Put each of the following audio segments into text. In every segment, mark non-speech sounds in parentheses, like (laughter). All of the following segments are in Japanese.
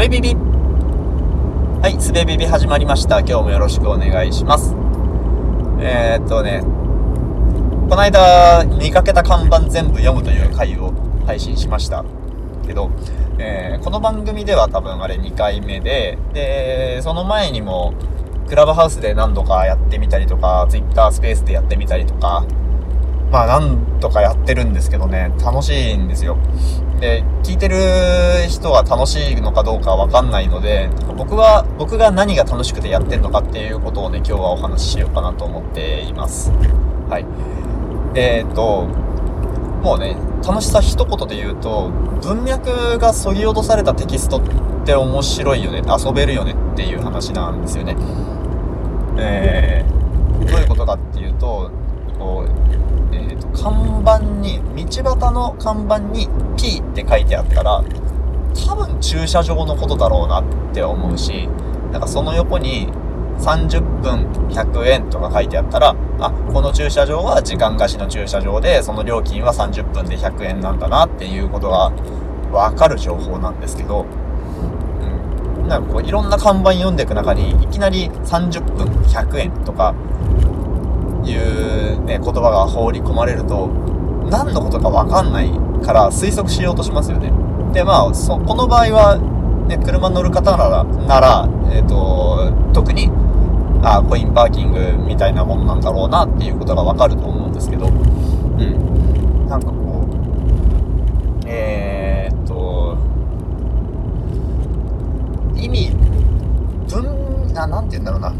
べビビはい、すべビビ始まりました。今日もよろしくお願いします。えー、っとね、この間見かけた看板全部読むという回を配信しましたけど、えー、この番組では多分あれ2回目で、で、その前にもクラブハウスで何度かやってみたりとか、Twitter スペースでやってみたりとか、まあ何とかやってるんですけどね、楽しいんですよ。で、聞いてる人は楽しいのかどうかわかんないので、僕は、僕が何が楽しくてやってんのかっていうことをね、今日はお話ししようかなと思っています。はい。えー、っと、もうね、楽しさ一言で言うと、文脈が削ぎ落とされたテキストって面白いよね、遊べるよねっていう話なんですよね。えー、どういうことかっていうと、こう、看板に、道端の看板に P って書いてあったら、多分駐車場のことだろうなって思うし、なんかその横に30分100円とか書いてあったら、あ、この駐車場は時間貸しの駐車場で、その料金は30分で100円なんだなっていうことがわかる情報なんですけど、うん。なんかこういろんな看板読んでいく中に、いきなり30分100円とか、いうね、言葉が放り込まれると、何のことかわかんないから推測しようとしますよね。で、まあ、そ、この場合は、ね、車乗る方なら、なら、えっ、ー、と、特に、あコインパーキングみたいなものなんだろうなっていうことがわかると思うんですけど、うん。なんかこう、えー、っと、意味、文、な、なんて言うんだろうな。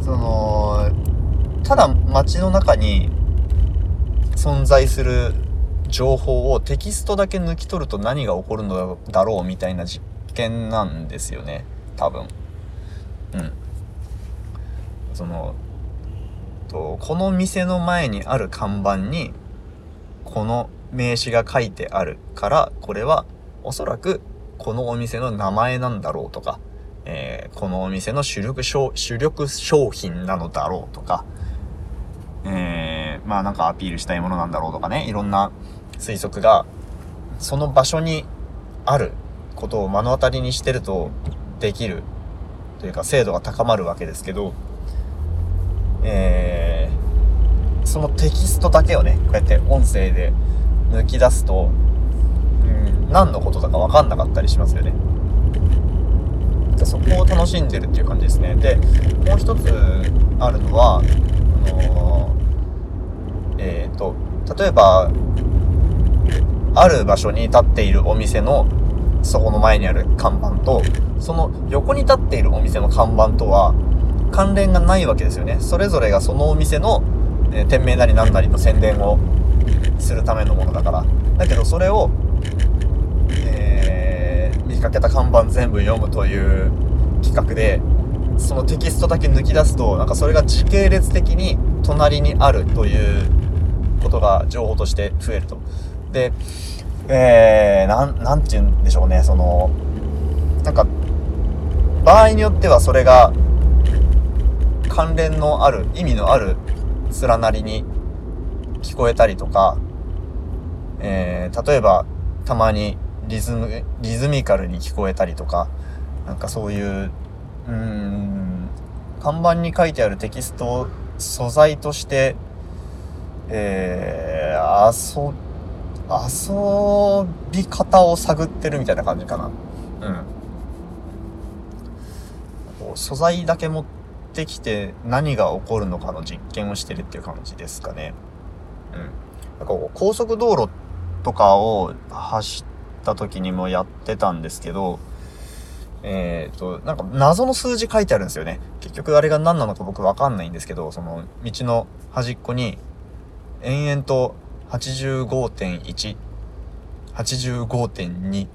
その、ただ街の中に存在する情報をテキストだけ抜き取ると何が起こるのだろうみたいな実験なんですよね。多分。うん。そのとこの店の前にある看板にこの名刺が書いてあるからこれはおそらくこのお店の名前なんだろうとか、えー、このお店の主力商主力商品なのだろうとかえー、まあなんかアピールしたいものなんだろうとかね、いろんな推測が、その場所にあることを目の当たりにしてるとできるというか精度が高まるわけですけど、えー、そのテキストだけをね、こうやって音声で抜き出すと、うん、何のことだかわかんなかったりしますよね。そこを楽しんでるっていう感じですね。で、もう一つあるのは、あのえっ、ー、と、例えば、ある場所に立っているお店のそこの前にある看板と、その横に立っているお店の看板とは関連がないわけですよね。それぞれがそのお店の、え、店名なり何なりの宣伝をするためのものだから。だけどそれを、えー、見かけた看板全部読むという企画で、そのテキストだけ抜き出すと、なんかそれが時系列的に隣にあるということが情報として増えると。で、えー、なん、なんて言うんでしょうね、その、なんか、場合によってはそれが、関連のある、意味のある連なりに聞こえたりとか、えー、例えば、たまにリズム、リズミカルに聞こえたりとか、なんかそういう、うん、看板に書いてあるテキストを素材としてえー、遊、遊び方を探ってるみたいな感じかな。うん。こう素材だけ持ってきて何が起こるのかの実験をしてるっていう感じですかね。うん。なんかこう高速道路とかを走った時にもやってたんですけど、えっ、ー、と、なんか謎の数字書いてあるんですよね。結局あれが何なのか僕わかんないんですけど、その道の端っこに延々と85.1、85.2、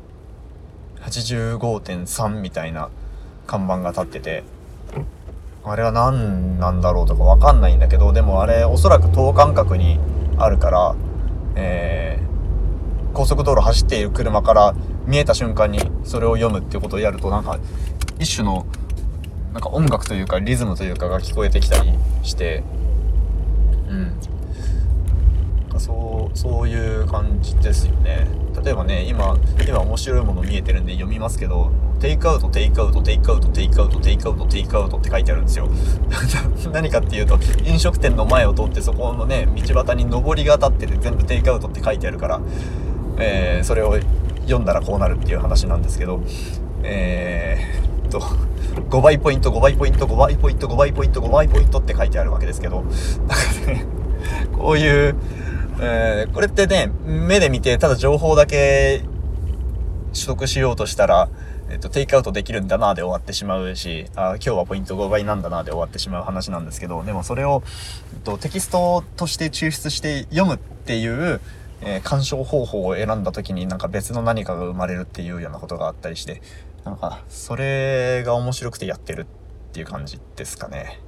85.3みたいな看板が立ってて、あれは何なんだろうとかわかんないんだけど、でもあれおそらく等間隔にあるから、えー、高速道路走っている車から見えた瞬間にそれを読むっていうことをやるとなんか一種のなんか音楽というかリズムというかが聞こえてきたりして、うん。かそうそういう感じですよね例えばね今今面白いもの見えてるんで読みますけどテイクアウトテイクアウトテイクアウトテイクアウトテイクアウトテイクアウトって書いてあるんですよ (laughs) 何かっていうと飲食店の前を通ってそこのね道端に上りが立ってて全部テイクアウトって書いてあるから、えー、それを読んだらこうなるっていう話なんですけどえー、っと5倍ポイント5倍ポイント5倍ポイント5倍ポイント5倍ポイントって書いてあるわけですけどだかねこういう、えー、これってね目で見てただ情報だけ取得しようとしたらえっと、テイクアウトできるんだなで終わってしまうし、あ今日はポイント5倍なんだなで終わってしまう話なんですけど、でもそれを、えっと、テキストとして抽出して読むっていう、えー、鑑賞方法を選んだ時になんか別の何かが生まれるっていうようなことがあったりして、なんか、それが面白くてやってるっていう感じですかね。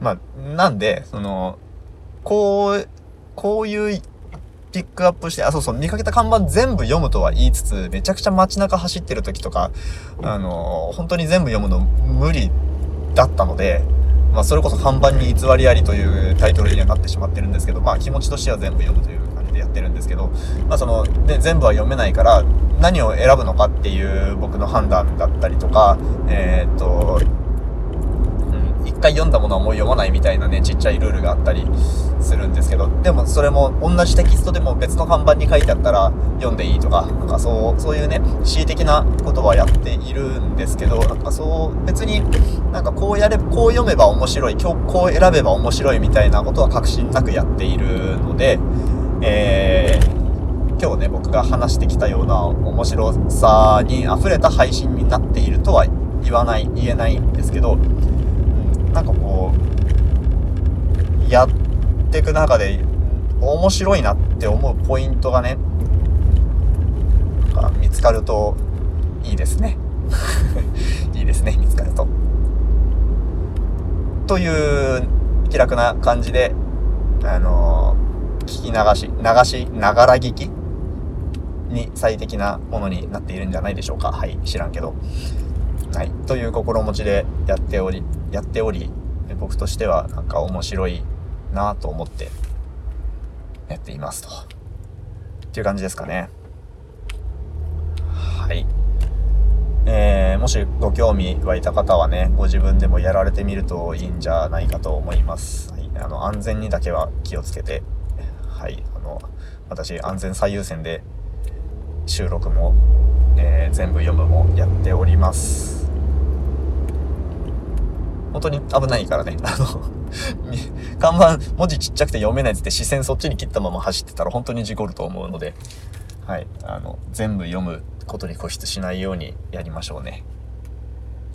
まあ、なんで、その、こう、こういうピックアップして、あ、そうそう、見かけた看板全部読むとは言いつつ、めちゃくちゃ街中走ってる時とか、あの、本当に全部読むの無理だったので、まあ、それこそ看板に偽りありというタイトルにはなってしまってるんですけど、まあ、気持ちとしては全部読むという感じでやってるんですけど、まあ、その、で、全部は読めないから、何を選ぶのかっていう僕の判断だったりとか、えー、っと、一回読んだものはもう読まないみたいなね、ちっちゃいルールがあったりするんですけど、でもそれも同じテキストでも別の看板に書いてあったら読んでいいとか、なんかそう、そういうね、恣意的なことはやっているんですけど、なんかそう、別になんかこうやれ、こう読めば面白い、今日こう選べば面白いみたいなことは確信なくやっているので、えー、今日ね、僕が話してきたような面白さに溢れた配信になっているとは言わない、言えないんですけど、なんかこう、やっていく中で面白いなって思うポイントがね、見つかるといいですね。(laughs) いいですね、見つかると。という気楽な感じで、あの、聞き流し、流し、ながら聞きに最適なものになっているんじゃないでしょうか。はい、知らんけど。はい、という心持ちでやっており、やっており、僕としてはなんか面白いなと思ってやっていますと。っていう感じですかね。はい。えー、もしご興味湧いた方はね、ご自分でもやられてみるといいんじゃないかと思います。はい、あの安全にだけは気をつけて、はい、あの、私安全最優先で収録も、えー、全部読むもやっております。本当に危ないからね。(laughs) あの看板、文字ちっちゃくて読めないっつって視線そっちに切ったまま走ってたら本当に事故ると思うので、はい。あの、全部読むことに固執しないようにやりましょうね。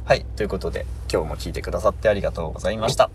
はい。ということで、今日も聞いてくださってありがとうございました。